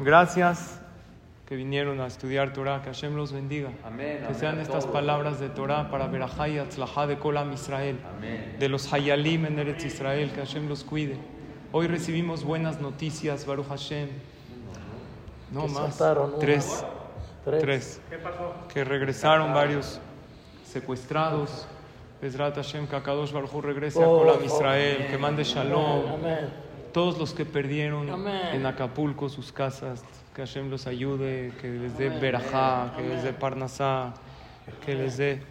Gracias que vinieron a estudiar Torah, que Hashem los bendiga. que sean estas palabras de Torah para Berajá y Atzlajá de Kolam Israel, de los Hayalim en Eretz Israel, que Hashem los cuide. Hoy recibimos buenas noticias, Baruch Hashem. No más. Tres. Tres. Que regresaron varios secuestrados. Bezrat Hashem, que Akadosh Baruch regrese a Oh, Kolam oh, Israel, que mande Shalom. Amén. Todos los que perdieron Amén. en Acapulco sus casas, que Hashem los ayude, que les dé verajá, que les dé parnasá, que les dé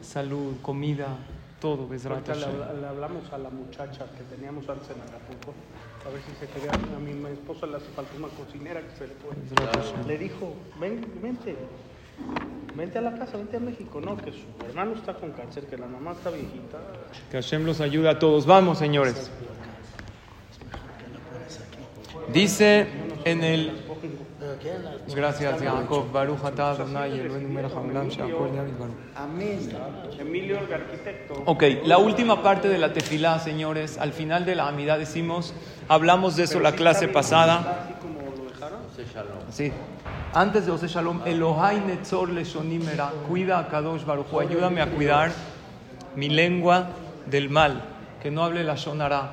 salud, comida, todo, Ahorita le, le hablamos a la muchacha que teníamos antes en Acapulco, a ver si se quería. A mi esposa le hace falta una cocinera que se le fue. Le dijo, ven, vente, vente a la casa, vente a México. No, que su hermano está con cáncer, que la mamá está viejita. Que Hashem los ayude a todos. Vamos, señores. Dice en el pues Gracias, Jacob. Baruch Emilio, el arquitecto. Ok, la última parte de la tefilá, señores. Al final de la amidad decimos, hablamos de eso la clase pasada. Sí. Antes de Ose Shalom, Elohai Netzor Leshonimera, cuida a Kadosh Baruch ayúdame a cuidar mi lengua del mal, que no hable la Shonara.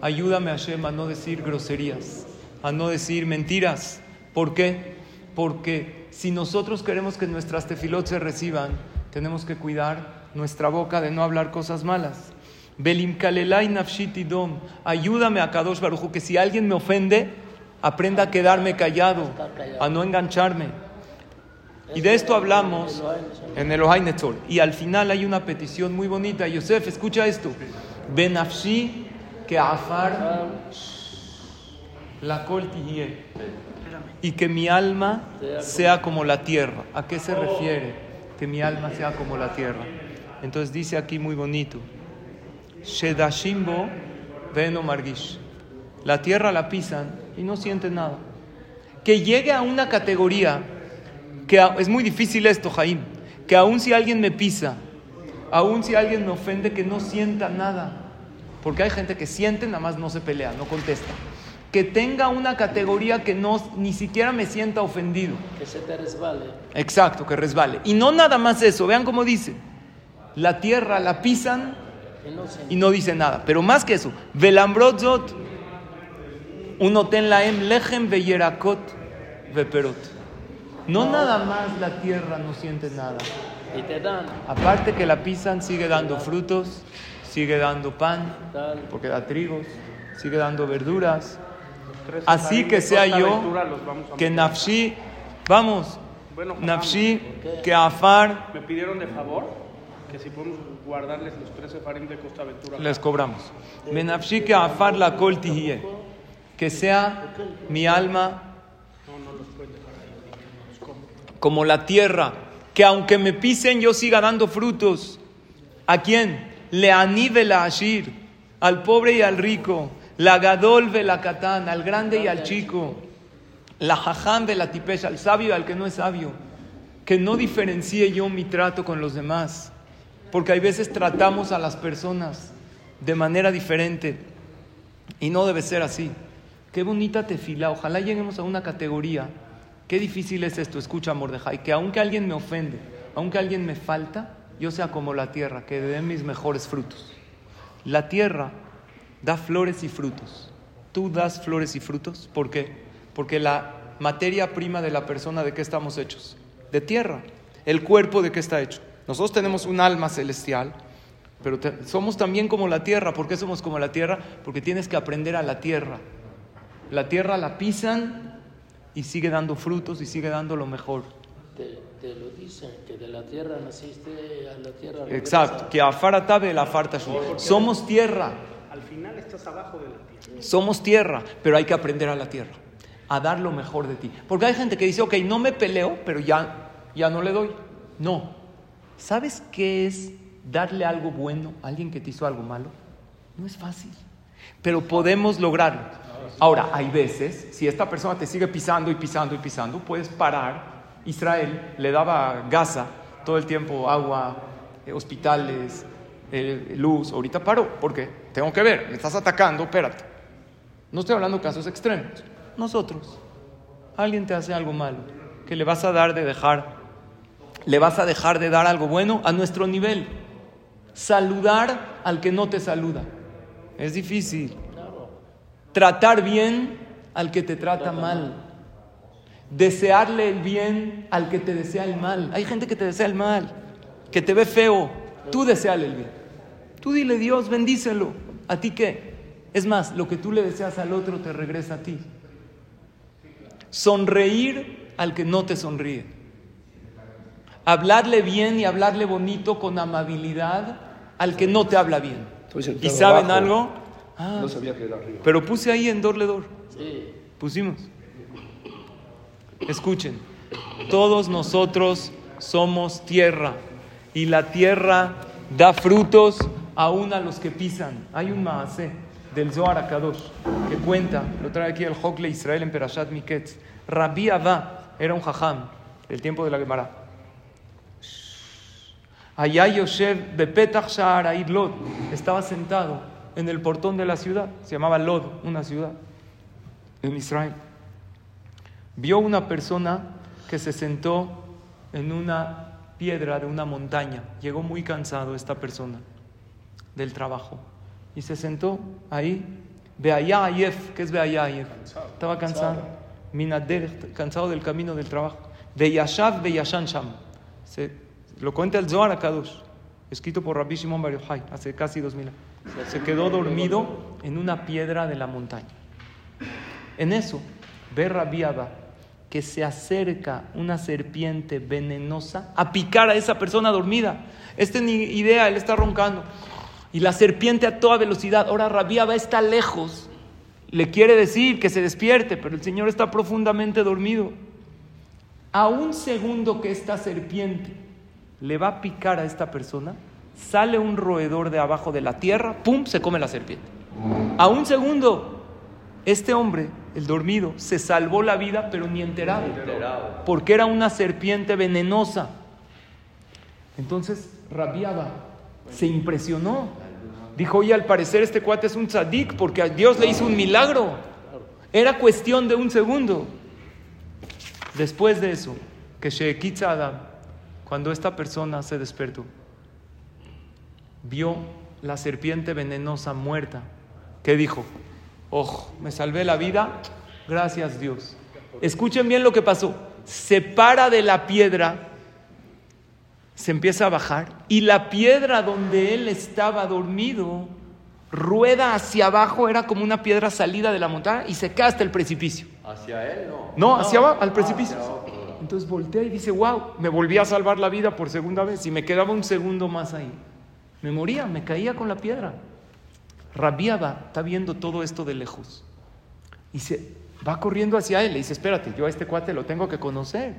Ayúdame a Shema a no decir groserías a no decir mentiras. ¿Por qué? Porque si nosotros queremos que nuestras tefilot se reciban, tenemos que cuidar nuestra boca de no hablar cosas malas. Belim kalelai nafshi tidom. Ayúdame a Kadosh Baruj Hu, que si alguien me ofende, aprenda a quedarme callado, a no engancharme. Y de esto hablamos en el Ohai. Y al final hay una petición muy bonita. Yosef, escucha esto. Benafshi que afar la kol tihye. Y que mi alma sea como la tierra. ¿A qué se refiere? Que mi alma sea como la tierra. Entonces dice aquí muy bonito. Shedashimbo Beno Margish. La tierra la pisan y no sienten nada. Que llegue a una categoría que a- es muy difícil esto, Jaim, que aun si alguien me pisa, aun si alguien me ofende, que no sienta nada. Porque hay gente que siente, nada más no se pelea, no contesta. Que tenga una categoría que no, ni siquiera me sienta ofendido. Que se te resbale. Exacto, que resbale. Y no nada más eso, vean cómo dice. La tierra la pisan y no dice nada. Pero más que eso, Velambrozot, uno ten laem lechem veyerakot veperot. No nada más la tierra no siente nada. Y te dan Aparte que la pisan, sigue dando frutos, sigue dando pan, porque da trigos, sigue dando verduras. Así que sea yo, que. Nafshi, vamos, Nafshi, que Afar, Me pidieron de favor que si podemos guardarles los tres sefarim de Costa Aventura. les cobramos. Benafshi que Afar la kol. Que sea mi alma como la tierra, que aunque me pisen yo siga dando frutos. ¿A quién? Le anive la ashir, al pobre y al rico, la gadol la katán, al grande y al chico, la ve la tipesh, al sabio y al que no es sabio. Que no diferencie yo mi trato con los demás, porque hay veces tratamos a las personas de manera diferente y no debe ser así. Qué bonita tefila, ojalá lleguemos a una categoría. Qué difícil es esto, escucha Mordejai, que aunque alguien me ofende, aunque alguien me falta, yo sea como la tierra, que dé mis mejores frutos. La tierra da flores y frutos. Tú das flores y frutos, ¿por qué? Porque la materia prima de la persona, ¿de qué estamos hechos? De tierra. El cuerpo, ¿de qué está hecho? Nosotros tenemos un alma celestial, pero te- somos también como la tierra. ¿Por qué somos como la tierra? Porque tienes que aprender a la tierra. La tierra la pisan y sigue dando frutos y sigue dando lo mejor. Te, te lo dicen, que de la tierra naciste, a la tierra Exacto. Que afaratabe la farta Somos tierra. Al final estás abajo de la tierra. Somos tierra, pero hay que aprender a la tierra, a dar lo mejor de ti. Porque hay gente que dice, ok, no me peleo, pero ya, ya no le doy. No. ¿Sabes qué es darle algo bueno a alguien que te hizo algo malo? No es fácil, pero podemos lograrlo. Ahora, hay veces, si esta persona te sigue pisando y pisando y pisando, puedes parar. Israel le daba Gaza todo el tiempo agua, eh, hospitales, eh, luz. Ahorita paró, porque tengo que ver, me estás atacando, espérate. No estoy hablando de casos extremos. Nosotros. alguien te hace algo malo, que le vas a dar de dejar, le vas a dejar de dar algo bueno a nuestro nivel. Saludar al que no te saluda. Es difícil. Tratar bien al que te trata mal. Desearle el bien al que te desea el mal. Hay gente que te desea el mal, que te ve feo. Tú deseale el bien. Tú dile Dios, bendícelo. ¿A ti qué? Es más, lo que tú le deseas al otro te regresa a ti. Sonreír al que no te sonríe. Hablarle bien y hablarle bonito con amabilidad al que no te habla bien. ¿Y saben algo? Ah, No sabía que era arriba. pero puse ahí en Dorledor. Sí. Pusimos. Escuchen, todos nosotros somos tierra y la tierra da frutos aún a los que pisan. Hay un maasé del Zohar Akadosh que cuenta, lo trae aquí el Hokle Israel en Perashat Miketz. Rabbi Abba era un jajam del tiempo de la Gemara. Allá Yoshev Bepetach Sha'ar Aid Lod estaba sentado en el portón de la ciudad, se llamaba Lod, una ciudad en Israel. Vio una persona que se sentó en una piedra de una montaña. Llegó muy cansado esta persona del trabajo y se sentó ahí. Beaya Ayef, ¿qué es Beaya Ayef? Estaba cansado. Minader, cansado del camino del trabajo. De Yashav de Yashan Sham. Se, lo cuenta el Zohar Akadosh, escrito por Rabbi Shimon Bar Yochai hace casi dos mil años. Se quedó dormido en una piedra de la montaña. En eso, ve Rabbi Abba que se acerca una serpiente venenosa a picar a esa persona dormida. Esta ni idea, él está roncando. Y la serpiente a toda velocidad. Ahora Rabbi Abba está lejos. Le quiere decir que se despierte, pero el Señor está profundamente dormido. A un segundo que esta serpiente le va a picar a esta persona, sale un roedor de abajo de la tierra, ¡pum!, se come la serpiente. A un segundo, este hombre, el dormido, se salvó la vida, pero ni enterado, porque era una serpiente venenosa. Entonces, Rabiaba se impresionó. Dijo, oye, al parecer este cuate es un tzadik porque a Dios le hizo un milagro. Era cuestión de un segundo. Después de eso, que Shekitza Adam, cuando esta persona se despertó, vio la serpiente venenosa muerta, ¿qué dijo? Ojo, me salvé la vida, gracias Dios. Escuchen bien lo que pasó. Se para de la piedra, se empieza a bajar, y la piedra donde él estaba dormido rueda hacia abajo, era como una piedra salida de la montaña, y se cae hasta el precipicio. Hacia él, no. No, hacia abajo, al precipicio. hacia otro. Entonces voltea y dice, wow, me volví a salvar la vida por segunda vez y me quedaba un segundo más ahí. Me moría, me caía con la piedra. Rabiaba está viendo todo esto de lejos. Y se va corriendo hacia él. Le dice, espérate, yo a este cuate lo tengo que conocer.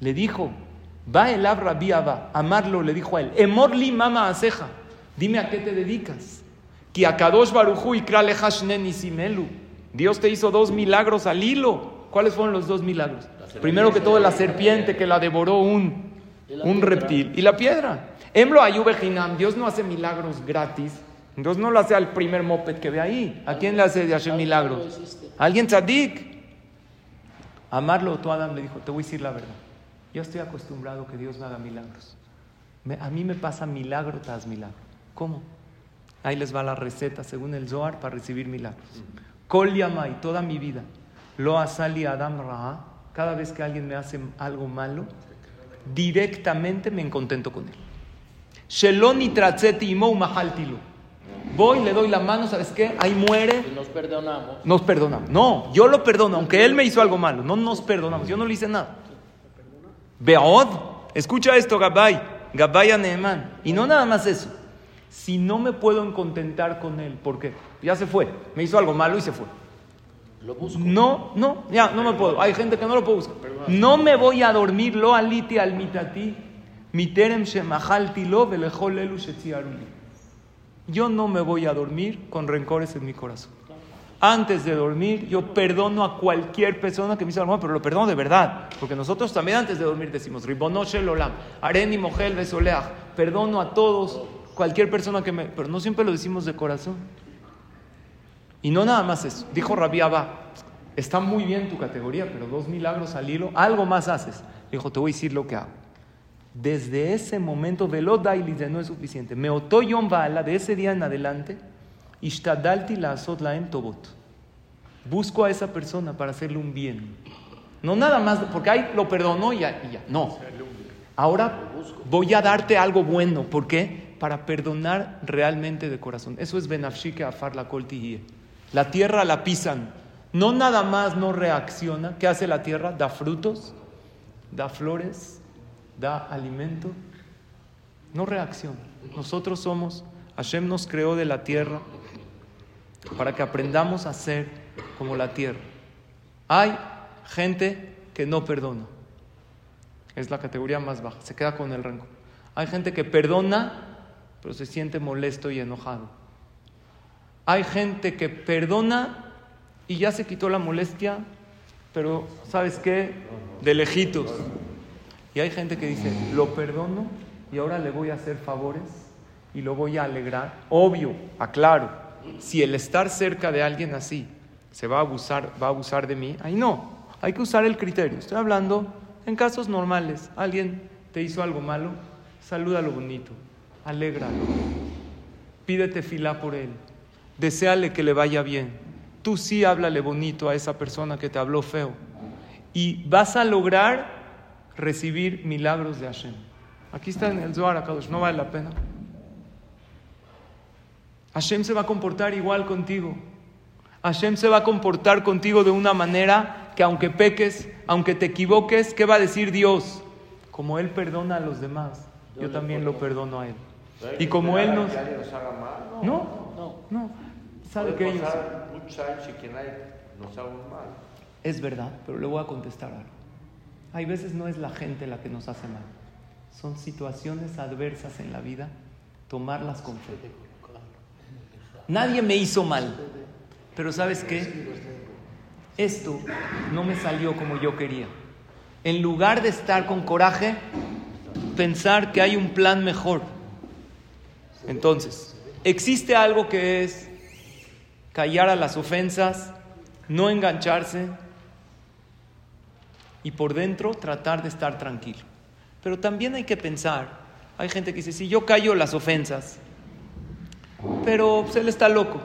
Le dijo, va el Ab Rabiaba, amarlo, le dijo a él, Emorli mama aceja, dime a qué te dedicas. Que a Kadosh Barujú y Simelu. Dios te hizo dos milagros al hilo. ¿Cuáles fueron los dos milagros? Primero que todo, la serpiente que la devoró un, un reptil. Y la piedra. Emlo ayubejinam. Dios no hace milagros gratis. Dios no lo hace al primer moped que ve ahí. ¿A quién le hace de hacer milagros? lo hiciste. ¿A alguien tzadik. Amarlo, tú Adam le dijo, te voy a decir la verdad. Yo estoy acostumbrado que Dios me haga milagros. Me- a mí me pasa milagro tras milagro. ¿Cómo? Ahí les va la receta según el Zohar para recibir milagros. Kol yamai, toda mi vida. Lo asali Adam Ra'a. Cada vez que alguien me hace algo malo, directamente me contento con él. Sheloni tratzeti imou mahaltilu. Voy, le doy la mano, ¿sabes qué? Ahí muere, Y nos perdonamos. nos perdonamos. No, yo lo perdono, aunque él me hizo algo malo. No nos perdonamos, yo no le hice nada. Beod, escucha esto, Gabay, Gabay a Nehemán. Y no nada más eso. Si no me puedo contentar con él, ¿por qué? Ya se fue, me hizo algo malo y se fue. Lo busco. No, no, ya, no me puedo. Hay gente que no lo puede buscar. No me voy a dormir, lo aliti al mitati, miterem shemahalti lo velejol elu. Yo no me voy a dormir con rencores en mi corazón. Antes de dormir, yo perdono a cualquier persona que me hizo algo malo, pero lo perdono de verdad. Porque nosotros también antes de dormir decimos, Ribono shel olam, areni mogel besoleach, perdono a todos, cualquier persona que me... Pero no siempre lo decimos de corazón. Y no nada más eso. Dijo Rabbi Abba, está muy bien tu categoría, pero dos milagros al hilo, algo más haces. Dijo, te voy a decir lo que hago. Desde ese momento, veloda y no es suficiente. Me otoyom bala, de ese día en adelante, ishtadalti la tobot. Busco a esa persona para hacerle un bien. No nada más, porque ahí lo perdonó y ya, y ya. No. Ahora voy a darte algo bueno. ¿Por qué? Para perdonar realmente de corazón. Eso es benafshike afar la coltihie. La tierra la pisan. No nada más no reacciona. ¿Qué hace la tierra? Da frutos, da flores, da alimento. No reacciona. Nosotros somos, Hashem nos creó de la tierra para que aprendamos a ser como la tierra. Hay gente que no perdona. Es la categoría más baja, se queda con el rencor. Hay gente que perdona, pero se siente molesto y enojado. Hay gente que perdona y ya se quitó la molestia, pero ¿sabes qué? De lejitos. Y hay gente que dice, lo perdono y ahora le voy a hacer favores y lo voy a alegrar. Obvio, aclaro, si el estar cerca de alguien así se va a abusar, va a abusar de mí, ahí no, hay que usar el criterio. Estoy hablando en casos normales. Alguien te hizo algo malo, saluda lo bonito, alégralo, pídete fila por él, deséale que le vaya bien Tú sí háblale bonito a esa persona que te habló feo. Y vas a lograr recibir milagros de Hashem. Aquí está en el Zohar Akadosh, no vale la pena. Hashem se va a comportar igual contigo. Hashem se va a comportar contigo de una manera que aunque peques, aunque te equivoques, ¿qué va a decir Dios? Como Él perdona a los demás, yo también lo perdono a Él. Y como Él nos... No, no, no. ¿Sabe que ellos... Es verdad, pero le voy a contestar algo. Hay veces no es la gente la que nos hace mal. Son situaciones adversas en la vida, tomarlas con fe. Nadie me hizo mal, pero ¿sabes qué? Esto no me salió como yo quería. En lugar de estar con coraje, pensar que hay un plan mejor. Entonces, existe algo que es callar a las ofensas, no engancharse y por dentro tratar de estar tranquilo. Pero también hay que pensar, hay gente que dice, si yo callo las ofensas, pero pues, él está loco.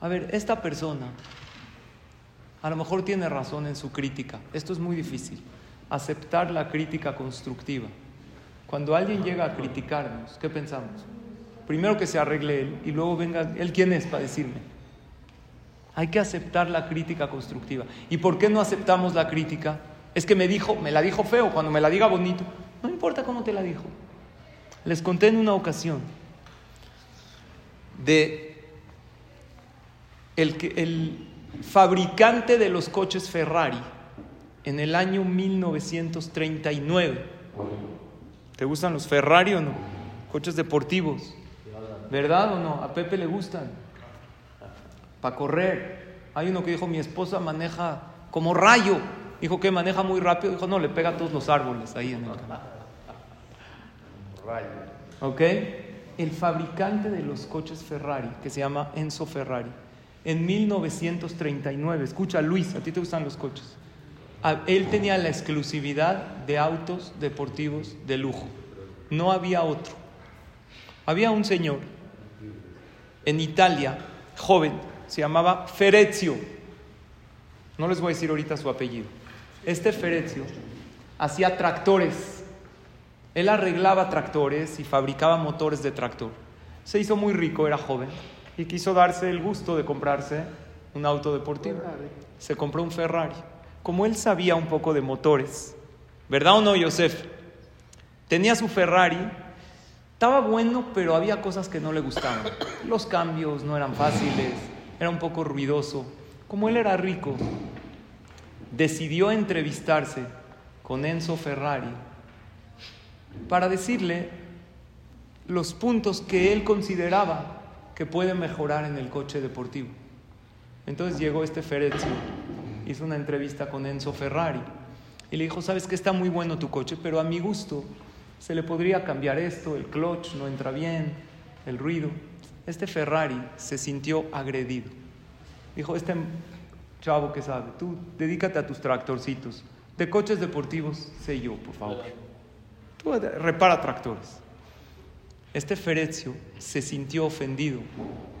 A ver, esta persona a lo mejor tiene razón en su crítica. Esto es muy difícil, aceptar la crítica constructiva. Cuando alguien llega a criticarnos, ¿qué pensamos? Primero que se arregle él y luego venga, ¿él quién es para decirme? Hay que aceptar la crítica constructiva. ¿Y por qué no aceptamos la crítica? Es que me dijo, me la dijo feo, cuando me la diga bonito, no importa cómo te la dijo. Les conté en una ocasión de el, el fabricante de los coches Ferrari en el año 1939. ¿Te gustan los Ferrari o no? Coches deportivos. ¿Verdad o no? A Pepe le gustan para correr. Hay uno que dijo, mi esposa maneja como rayo. Dijo que maneja muy rápido. Dijo, no, le pega a todos los árboles ahí en el campo. Rayo. ¿Ok? El fabricante de los coches Ferrari, que se llama Enzo Ferrari, en 1939, escucha Luis, a ti te gustan los coches. Él tenía la exclusividad de autos deportivos de lujo. No había otro. Había un señor en Italia, joven, se llamaba Ferezio. No les voy a decir ahorita su apellido. Este Ferezio hacía tractores. Él arreglaba tractores y fabricaba motores de tractor. Se hizo muy rico, era joven, y quiso darse el gusto de comprarse un auto deportivo. Se compró un Ferrari. Como él sabía un poco de motores, ¿verdad o no, Joseph? Tenía su Ferrari, estaba bueno, pero había cosas que no le gustaban. Los cambios no eran fáciles, era un poco ruidoso. Como él era rico, decidió entrevistarse con Enzo Ferrari para decirle los puntos que él consideraba que puede mejorar en el coche deportivo. Entonces llegó este Ferezio, hizo una entrevista con Enzo Ferrari y le dijo, sabes que está muy bueno tu coche, pero a mi gusto se le podría cambiar esto, el clutch no entra bien, el ruido. Este Ferrari se sintió agredido. Dijo, este chavo que sabe, tú dedícate a tus tractorcitos. De coches deportivos, sé yo, por favor. Repara tractores. Este Ferecio se sintió ofendido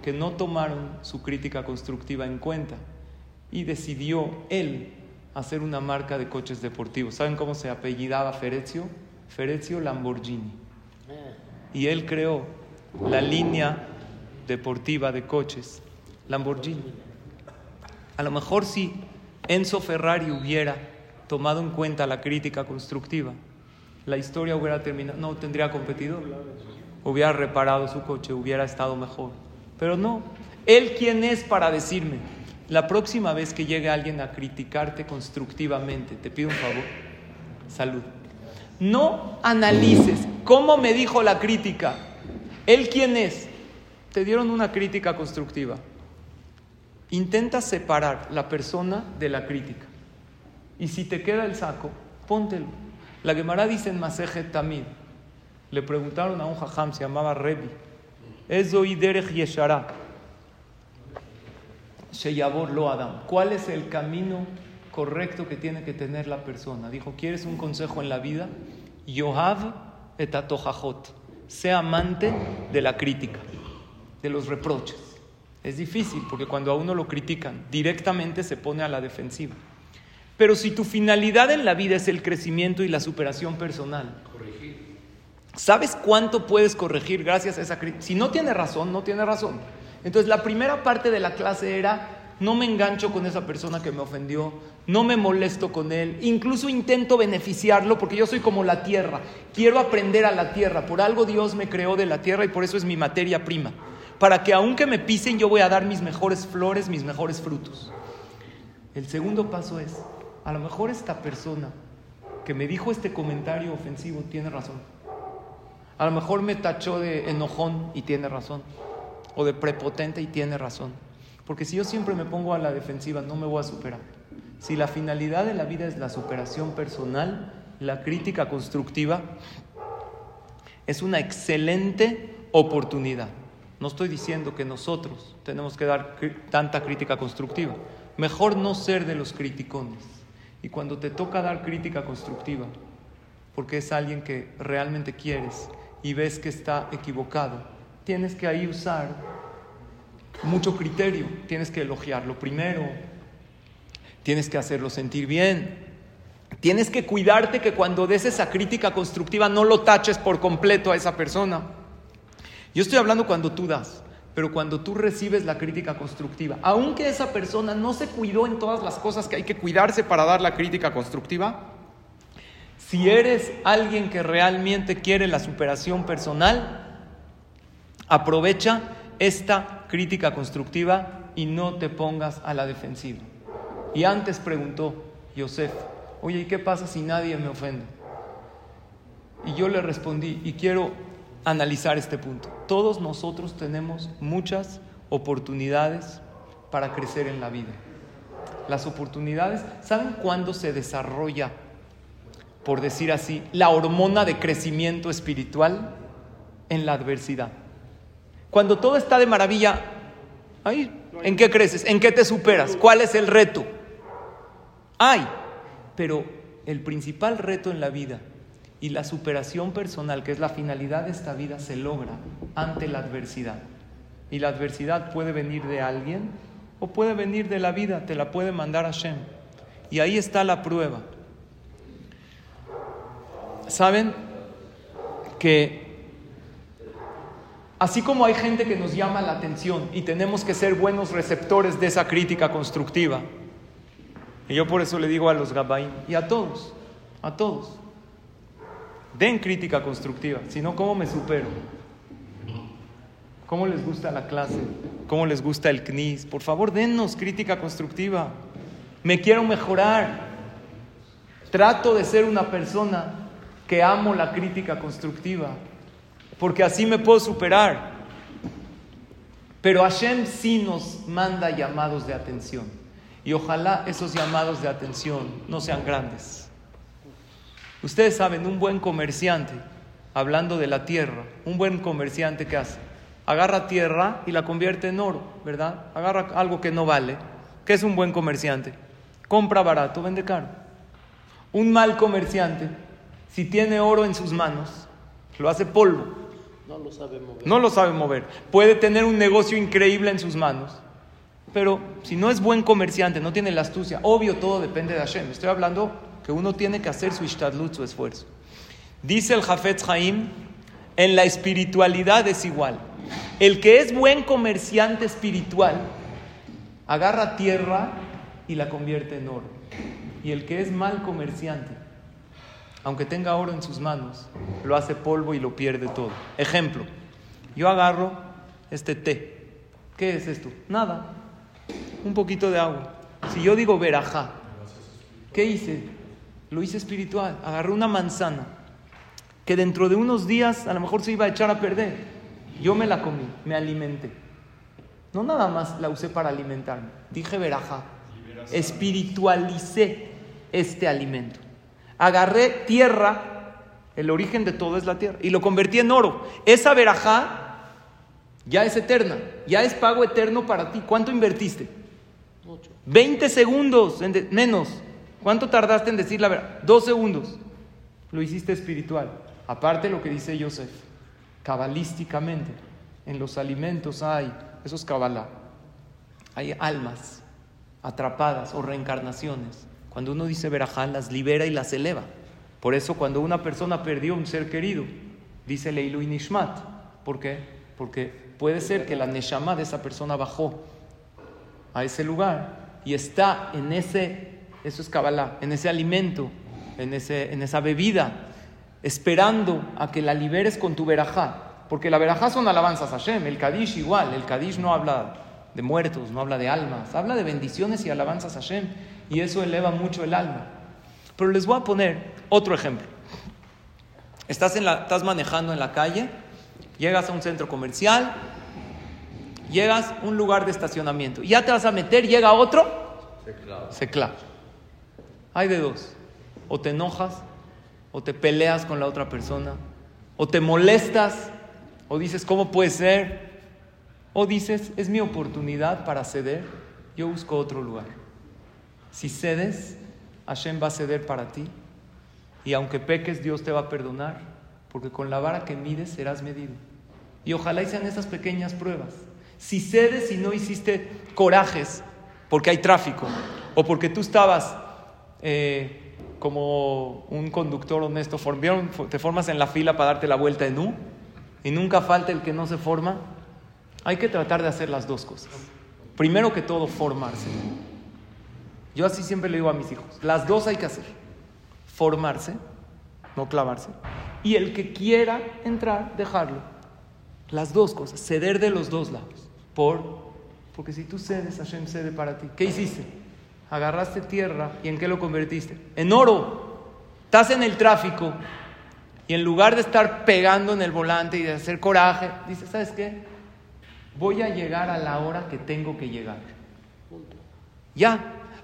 que no tomaron su crítica constructiva en cuenta y decidió él hacer una marca de coches deportivos. ¿Saben cómo se apellidaba Ferecio? Ferecio Lamborghini. Y él creó la línea deportiva de coches Lamborghini. A lo mejor si Enzo Ferrari hubiera tomado en cuenta la crítica constructiva, la historia hubiera terminado, no tendría competidor, hubiera reparado su coche, hubiera estado mejor. Pero no, él quién es para decirme, la próxima vez que llegue alguien a criticarte constructivamente, te pido un favor, salud. No analices cómo me dijo la crítica, él quién es. Te dieron una crítica constructiva. Intenta separar la persona de la crítica. Y si te queda el saco, póntelo. La Gemara dice en Maseje Tamid, le preguntaron a un jajam, se llamaba Rebi, Ezoiderech Yeshara, Sheyabor Lo Adam, ¿cuál es el camino correcto que tiene que tener la persona? Dijo, ¿quieres un consejo en la vida? Yohav etatojajot, sea amante de la crítica, de los reproches. Es difícil porque cuando a uno lo critican directamente se pone a la defensiva. Pero si tu finalidad en la vida es el crecimiento y la superación personal, ¿sabes cuánto puedes corregir gracias a esa crítica? Si no tiene razón, no tiene razón. Entonces la primera parte de la clase era, no me engancho con esa persona que me ofendió, no me molesto con él, incluso intento beneficiarlo porque yo soy como la tierra, quiero aprender a la tierra, por algo Dios me creó de la tierra y por eso es mi materia prima, para que aunque me pisen yo voy a dar mis mejores flores, mis mejores frutos. El segundo paso es, a lo mejor esta persona que me dijo este comentario ofensivo tiene razón. A lo mejor me tachó de enojón y tiene razón. O de prepotente y tiene razón. Porque si yo siempre me pongo a la defensiva, no me voy a superar. Si la finalidad de la vida es la superación personal, la crítica constructiva es una excelente oportunidad. No estoy diciendo que nosotros tenemos que dar tanta crítica constructiva. Mejor no ser de los criticones. Y cuando te toca dar crítica constructiva, porque es alguien que realmente quieres y ves que está equivocado, tienes que ahí usar mucho criterio, tienes que elogiarlo primero, tienes que hacerlo sentir bien, tienes que cuidarte que cuando des esa crítica constructiva no lo taches por completo a esa persona. Yo estoy hablando cuando tú das, pero cuando tú recibes la crítica constructiva, aunque esa persona no se cuidó en todas las cosas que hay que cuidarse para dar la crítica constructiva, si eres alguien que realmente quiere la superación personal, aprovecha esta crítica constructiva y no te pongas a la defensiva. Y antes preguntó Yosef, oye, ¿y qué pasa si nadie me ofende? Y yo le respondí, y quiero analizar este punto. Todos nosotros tenemos muchas oportunidades para crecer en la vida. Las oportunidades, ¿saben cuándo se desarrolla, por decir así, la hormona de crecimiento espiritual? En la adversidad. Cuando todo está de maravilla, ahí, ¿en qué creces? ¿En qué te superas? ¿Cuál es el reto? Hay, pero el principal reto en la vida y la superación personal, que es la finalidad de esta vida, se logra ante la adversidad. Y la adversidad puede venir de alguien o puede venir de la vida, te la puede mandar Hashem. Y ahí está la prueba. ¿Saben que así como hay gente que nos llama la atención y tenemos que ser buenos receptores de esa crítica constructiva, y yo por eso le digo a los Gabaim y a todos, a todos, Den crítica constructiva, si no, ¿cómo me supero? ¿Cómo les gusta la clase? ¿Cómo les gusta el CNIS? Por favor, dennos crítica constructiva. Me quiero mejorar. Trato de ser una persona que amo la crítica constructiva, porque así me puedo superar. Pero Hashem sí nos manda llamados de atención. Y ojalá esos llamados de atención no sean grandes. Ustedes saben, un buen comerciante, hablando de la tierra, un buen comerciante ¿qué hace, agarra tierra y la convierte en oro, ¿verdad? Agarra algo que no vale ¿Qué es un buen comerciante? Compra barato, vende caro. Un mal comerciante, si tiene oro en sus manos, lo hace polvo. No lo sabe mover. No lo sabe mover. Puede tener un negocio increíble en sus manos. Pero si no es buen comerciante, no tiene la astucia, obvio todo depende de Hashem. Estoy hablando que uno tiene que hacer su ishtadlut, su esfuerzo. Dice el Jafetz Haim, en la espiritualidad es igual. El que es buen comerciante espiritual, agarra tierra y la convierte en oro. Y el que es mal comerciante, aunque tenga oro en sus manos, lo hace polvo y lo pierde todo. Ejemplo, yo agarro este té. ¿Qué es esto? Nada. Un poquito de agua. Si yo digo verajá, ¿qué hice? Lo hice espiritual. Agarré una manzana que dentro de unos días a lo mejor se iba a echar a perder. Yo me la comí, me alimenté. No nada más la usé para alimentarme. Dije verajá. Espiritualicé este alimento. Agarré tierra, el origen de todo es la tierra, y lo convertí en oro. Esa verajá ya es eterna, ya es pago eterno para ti. ¿Cuánto invertiste? Mucho. 20 segundos, en de- menos. ¿Cuánto tardaste en decir la verdad? Dos segundos. Lo hiciste espiritual. Aparte lo que dice Yosef, cabalísticamente, en los alimentos hay, eso es cabalá, hay almas atrapadas o reencarnaciones. Cuando uno dice verajá, las libera y las eleva. Por eso cuando una persona perdió un ser querido, dice Leilu y Nishmat. ¿Por qué? Porque puede ser que la neshama de esa persona bajó a ese lugar y está en ese, eso es Kabbalah, en ese alimento, en, ese, en esa bebida, esperando a que la liberes con tu verajá. Porque la verajá son alabanzas a Hashem, el Kadish igual, el Kadish no habla de muertos, no habla de almas, habla de bendiciones y alabanzas a Hashem y eso eleva mucho el alma. Pero les voy a poner otro ejemplo. Estás, en la, estás manejando en la calle, llegas a un centro comercial, llegas a un lugar de estacionamiento. Y ya te vas a meter, llega otro, se clava. Hay de dos. O te enojas, o te peleas con la otra persona, o te molestas, o dices, ¿cómo puede ser? O dices, es mi oportunidad para ceder, yo busco otro lugar. Si cedes, Hashem va a ceder para ti. Y aunque peques, Dios te va a perdonar, porque con la vara que mides serás medido. Y ojalá y sean esas pequeñas pruebas. Si cedes y no hiciste corajes, porque hay tráfico, o porque tú estabas eh, como un conductor honesto, te formas en la fila para darte la vuelta en U, y nunca falta el que no se forma, hay que tratar de hacer las dos cosas. Primero que todo, formarse. Yo así siempre le digo a mis hijos, las dos hay que hacer. Formarse, no clavarse. Y el que quiera entrar, dejarlo. Las dos cosas, ceder de los dos lados. Por, porque si tú cedes, Hashem cede para ti. ¿Qué hiciste? Agarraste tierra y ¿en qué lo convertiste? En oro. Estás en el tráfico y en lugar de estar pegando en el volante y de hacer coraje, dices, ¿sabes qué? Voy a llegar a la hora que tengo que llegar. Ya,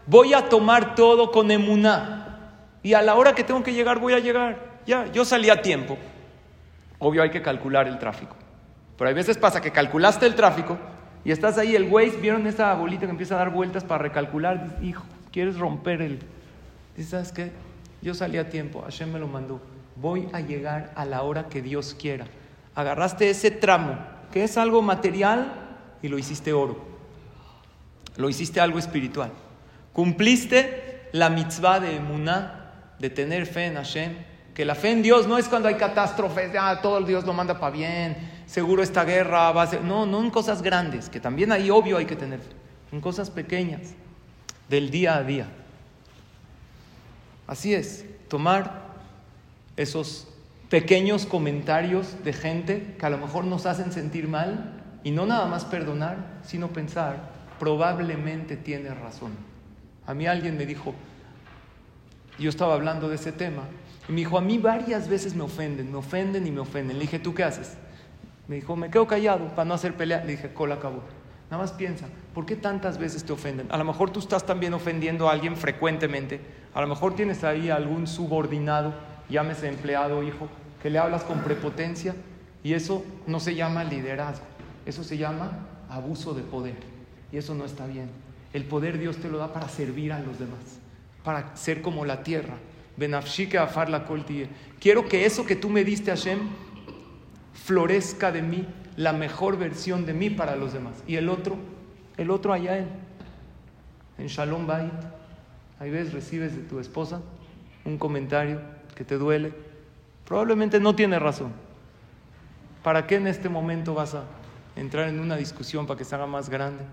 voy a tomar todo con emuná. Y a la hora que tengo que llegar, voy a llegar. Ya, yo salí a tiempo. Obvio, hay que calcular el tráfico. Pero hay veces pasa que calculaste el tráfico y estás ahí, el Waze, ¿vieron esa bolita que empieza a dar vueltas para recalcular? Hijo, quieres romper el. Dices, ¿sabes qué? Yo salí a tiempo, Hashem me lo mandó. Voy a llegar a la hora que Dios quiera. Agarraste ese tramo, que es algo material, y lo hiciste oro. Lo hiciste algo espiritual. Cumpliste la mitzvah de emuná, de tener fe en Hashem. Que la fe en Dios no es cuando hay catástrofes, ah, todo el Dios lo manda para bien, seguro esta guerra va a ser. No, no en cosas grandes, que también ahí obvio hay que tener fe. En cosas pequeñas, del día a día. Así es, tomar esos pequeños comentarios de gente que a lo mejor nos hacen sentir mal y no nada más perdonar, sino pensar, probablemente tiene razón. A mí alguien me dijo, yo estaba hablando de ese tema, y me dijo, a mí varias veces me ofenden, me ofenden y me ofenden. Le dije, ¿tú qué haces? Me dijo, me quedo callado para no hacer pelea. Le dije, cola acabó. Nada más piensa, ¿por qué tantas veces te ofenden? A lo mejor tú estás también ofendiendo a alguien frecuentemente. A lo mejor tienes ahí algún subordinado, llámese empleado, hijo, que le hablas con prepotencia y eso no se llama liderazgo, eso se llama abuso de poder y eso no está bien. El poder Dios te lo da para servir a los demás, para ser como la tierra. Quiero que eso que tú me diste, Hashem, florezca de mí la mejor versión de mí para los demás. Y el otro, el otro allá en, en Shalom Bait, ahí ves, recibes de tu esposa un comentario que te duele. Probablemente no tiene razón. ¿Para qué en este momento vas a entrar en una discusión para que se haga más grande?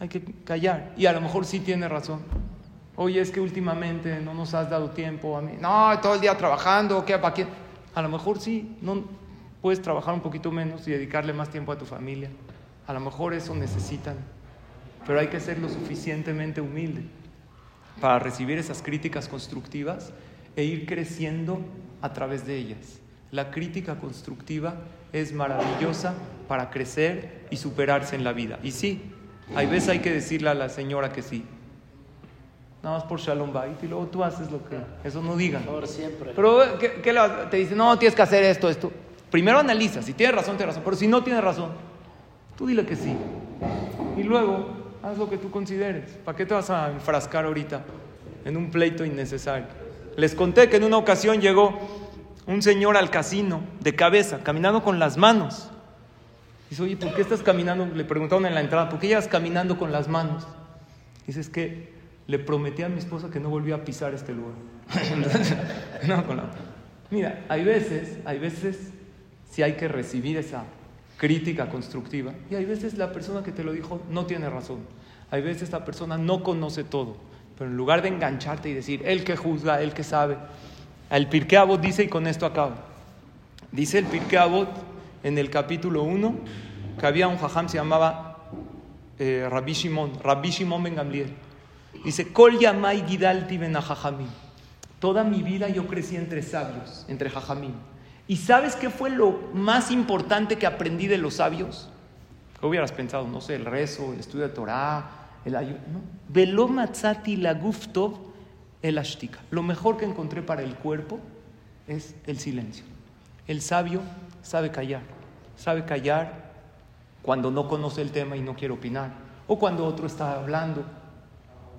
Hay que callar. Y a lo mejor sí tiene razón. Oye, es que últimamente no nos has dado tiempo a mí. No, todo el día trabajando, ¿qué? ¿Para qué? A lo mejor sí, no, puedes trabajar un poquito menos y dedicarle más tiempo a tu familia. A lo mejor eso necesitan. Pero hay que ser lo suficientemente humilde para recibir esas críticas constructivas e ir creciendo a través de ellas. La crítica constructiva es maravillosa para crecer y superarse en la vida. Y sí, hay veces hay que decirle a la señora que sí. Nada más por Shalom Bait y luego tú haces lo que... Eso no digan. Por siempre. Pero ¿qué, qué le vas- te dice? No, tienes que hacer esto, esto. Primero analiza. Si tiene razón, tiene razón. Pero si no tiene razón, tú dile que sí. Y luego haz lo que tú consideres. ¿Para qué te vas a enfrascar ahorita en un pleito innecesario? Les conté que en una ocasión llegó un señor al casino de cabeza, caminando con las manos. Dice, oye, ¿por qué estás caminando? Le preguntaron en la entrada, ¿por qué llegas caminando con las manos? Dice, es que le prometí a mi esposa que no volvía a pisar este lugar. No, con la- Mira, hay veces, hay veces si hay que recibir esa crítica constructiva y hay veces la persona que te lo dijo no tiene razón. Hay veces la persona no conoce todo, pero en lugar de engancharte y decir, él que juzga, él que sabe, el Pirkei Avot dice, y con esto acabo, dice el Pirkei Avot en el capítulo 1 que había un jajam se llamaba eh, Rabbi Shimon, Rabbi Shimon ben Gamliel. Dice, Kol yamai gidalti ben. Toda mi vida yo crecí entre sabios, entre jajamim. ¿Y sabes qué fue lo más importante que aprendí de los sabios? ¿Qué hubieras pensado? No sé, el rezo, el estudio de Torah, el ayuno. ¿no? Velo matzati la guftov el ashtika. Lo mejor que encontré para el cuerpo es el silencio. El sabio sabe callar, sabe callar cuando no conoce el tema y no quiere opinar, o cuando otro está hablando,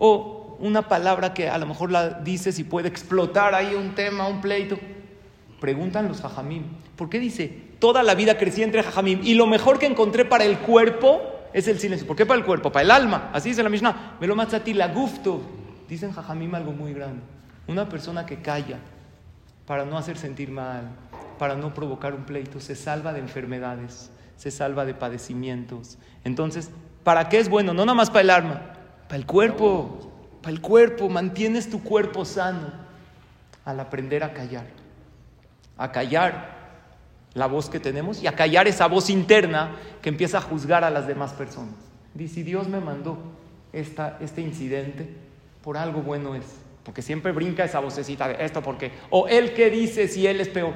o una palabra que a lo mejor la dices y puede explotar ahí un tema, un pleito. Preguntan los jajamim, ¿por qué dice toda la vida crecí entre jajamim y lo mejor que encontré para el cuerpo es el silencio? ¿Por qué para el cuerpo? Para el alma. Así dice la Mishnah. Velo matzati la gufto. Dicen jajamim algo muy grande. Una persona que calla para no hacer sentir mal, para no provocar un pleito, se salva de enfermedades, se salva de padecimientos. Entonces, ¿para qué es bueno? No nada más para el alma, para el cuerpo, para el cuerpo. Mantienes tu cuerpo sano al aprender a callar, a callar la voz que tenemos y a callar esa voz interna que empieza a juzgar a las demás personas. Dice, Dios me mandó esta, este incidente, por algo bueno es. Porque siempre brinca esa vocecita de esto porque, o él que dice si él es peor.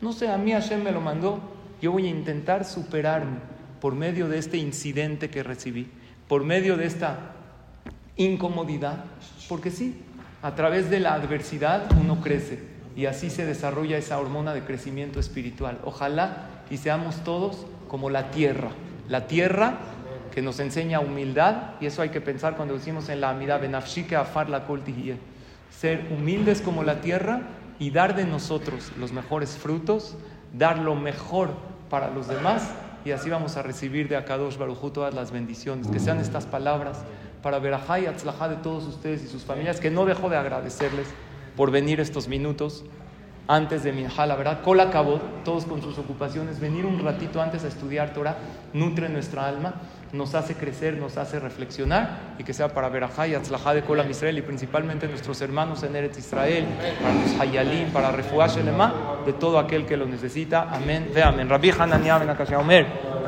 No sé, a mí Hashem me lo mandó. Yo voy a intentar superarme por medio de este incidente que recibí, por medio de esta incomodidad. Porque sí, a través de la adversidad uno crece y así se desarrolla esa hormona de crecimiento espiritual. Ojalá y seamos todos como la tierra. La tierra que nos enseña humildad, y eso hay que pensar cuando decimos en la amida, benafshike afar la ser humildes como la tierra y dar de nosotros los mejores frutos, dar lo mejor para los demás, y así vamos a recibir de Akadosh Barujú todas las bendiciones. Que sean estas palabras para verajá y atzlajá de todos ustedes y sus familias, que no dejo de agradecerles por venir estos minutos antes de Minjá, la verdad, Kol acabó, todos con sus ocupaciones, venir un ratito antes a estudiar Torah, nutre nuestra alma, nos hace crecer, nos hace reflexionar y que sea para Berajá y Atzlajá de Kolam Israel y principalmente nuestros hermanos en Eretz Israel, para los Hayalim, para Refuah Shelema, de todo aquel que lo necesita. Amén. Ve amén. Rabbi Hananiah ben Omer.